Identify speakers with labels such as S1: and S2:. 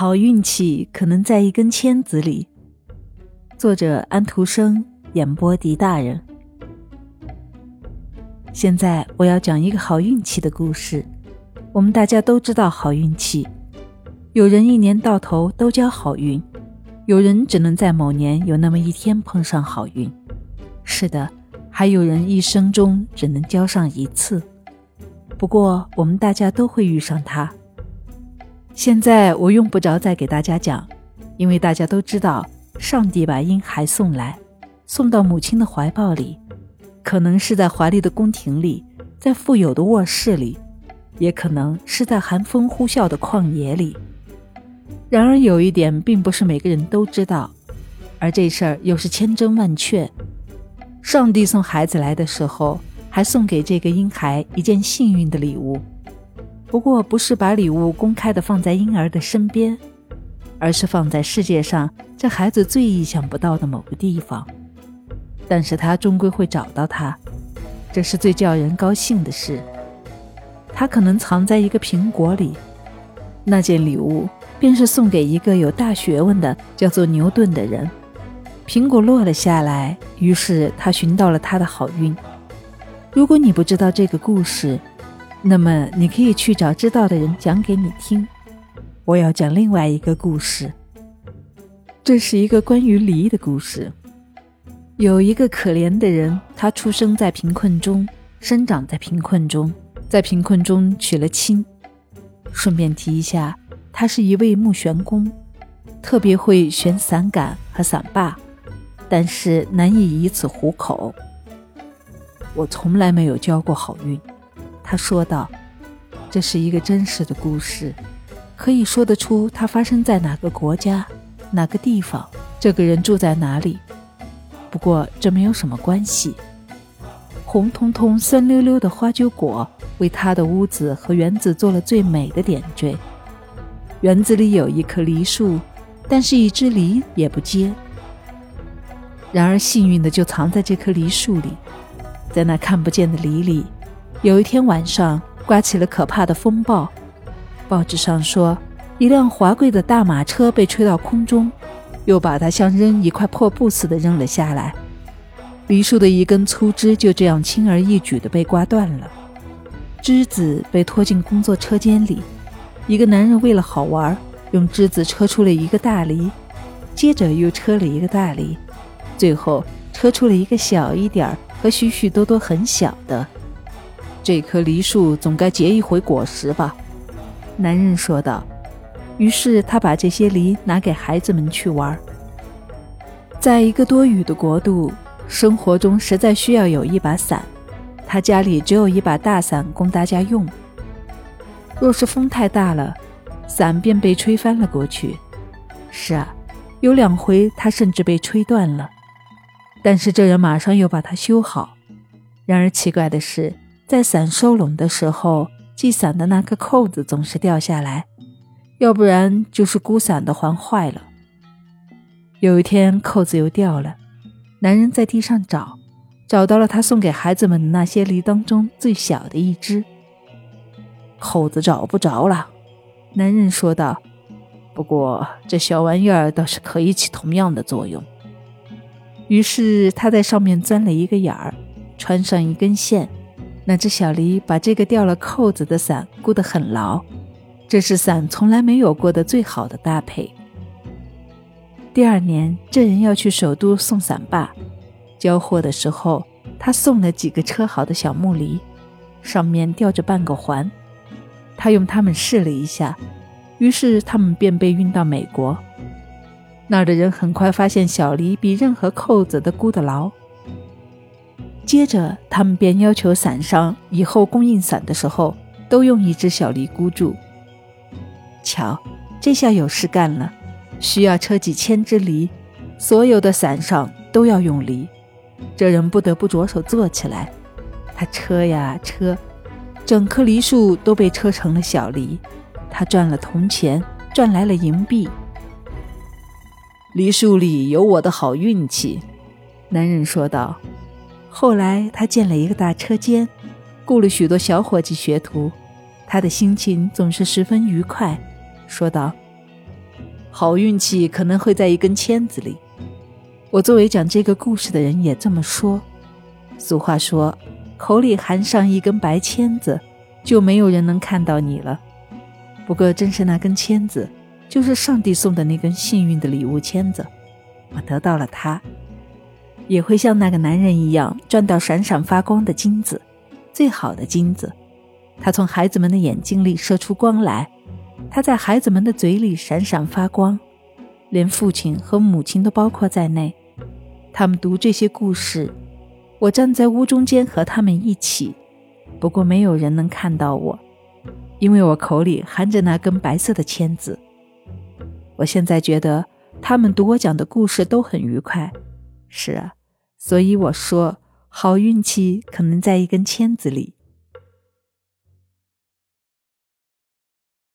S1: 好运气可能在一根签子里。作者安徒生，演播狄大人。现在我要讲一个好运气的故事。我们大家都知道好运气，有人一年到头都交好运，有人只能在某年有那么一天碰上好运。是的，还有人一生中只能交上一次。不过我们大家都会遇上它。现在我用不着再给大家讲，因为大家都知道，上帝把婴孩送来，送到母亲的怀抱里。可能是在华丽的宫廷里，在富有的卧室里，也可能是在寒风呼啸的旷野里。然而有一点，并不是每个人都知道，而这事儿又是千真万确。上帝送孩子来的时候，还送给这个婴孩一件幸运的礼物。不过，不是把礼物公开的放在婴儿的身边，而是放在世界上这孩子最意想不到的某个地方。但是他终归会找到他，这是最叫人高兴的事。他可能藏在一个苹果里，那件礼物便是送给一个有大学问的叫做牛顿的人。苹果落了下来，于是他寻到了他的好运。如果你不知道这个故事，那么你可以去找知道的人讲给你听。我要讲另外一个故事，这是一个关于梨的故事。有一个可怜的人，他出生在贫困中，生长在贫困中，在贫困中娶了亲。顺便提一下，他是一位木旋工，特别会旋伞杆和伞把，但是难以以此糊口。我从来没有交过好运，他说道。这是一个真实的故事，可以说得出它发生在哪个国家、哪个地方，这个人住在哪里。不过这没有什么关系。红彤彤、酸溜溜的花鸠果为他的屋子和园子做了最美的点缀。园子里有一棵梨树，但是一只梨也不结。然而幸运的就藏在这棵梨树里，在那看不见的梨里，有一天晚上刮起了可怕的风暴。报纸上说，一辆华贵的大马车被吹到空中。又把它像扔一块破布似的扔了下来，梨树的一根粗枝就这样轻而易举地被刮断了，枝子被拖进工作车间里。一个男人为了好玩，用枝子车出了一个大梨，接着又车了一个大梨，最后车出了一个小一点儿和许许多多很小的。这棵梨树总该结一回果实吧？男人说道。于是他把这些梨拿给孩子们去玩。在一个多雨的国度，生活中实在需要有一把伞。他家里只有一把大伞供大家用。若是风太大了，伞便被吹翻了过去。是啊，有两回他甚至被吹断了。但是这人马上又把它修好。然而奇怪的是，在伞收拢的时候，系伞的那个扣子总是掉下来。要不然就是孤伞的环坏了。有一天扣子又掉了，男人在地上找，找到了他送给孩子们的那些梨当中最小的一只。扣子找不着了，男人说道。不过这小玩意儿倒是可以起同样的作用。于是他在上面钻了一个眼儿，穿上一根线，那只小梨把这个掉了扣子的伞箍得很牢。这是伞从来没有过的最好的搭配。第二年，这人要去首都送伞把，交货的时候，他送了几个车好的小木梨，上面吊着半个环。他用它们试了一下，于是他们便被运到美国。那儿的人很快发现小梨比任何扣子都箍得牢。接着，他们便要求伞商以后供应伞的时候都用一只小梨箍住。瞧，这下有事干了，需要车几千只梨，所有的伞上都要用梨。这人不得不着手做起来。他车呀车，整棵梨树都被车成了小梨。他赚了铜钱，赚来了银币。梨树里有我的好运气，男人说道。后来他建了一个大车间，雇了许多小伙计学徒，他的心情总是十分愉快。说道：“好运气可能会在一根签子里。我作为讲这个故事的人也这么说。俗话说，口里含上一根白签子，就没有人能看到你了。不过，正是那根签子，就是上帝送的那根幸运的礼物签子。我得到了它，也会像那个男人一样赚到闪闪发光的金子，最好的金子。他从孩子们的眼睛里射出光来，他在孩子们的嘴里闪闪发光，连父亲和母亲都包括在内。他们读这些故事，我站在屋中间和他们一起。不过没有人能看到我，因为我口里含着那根白色的签子。我现在觉得他们读我讲的故事都很愉快。是啊，所以我说好运气可能在一根签子里。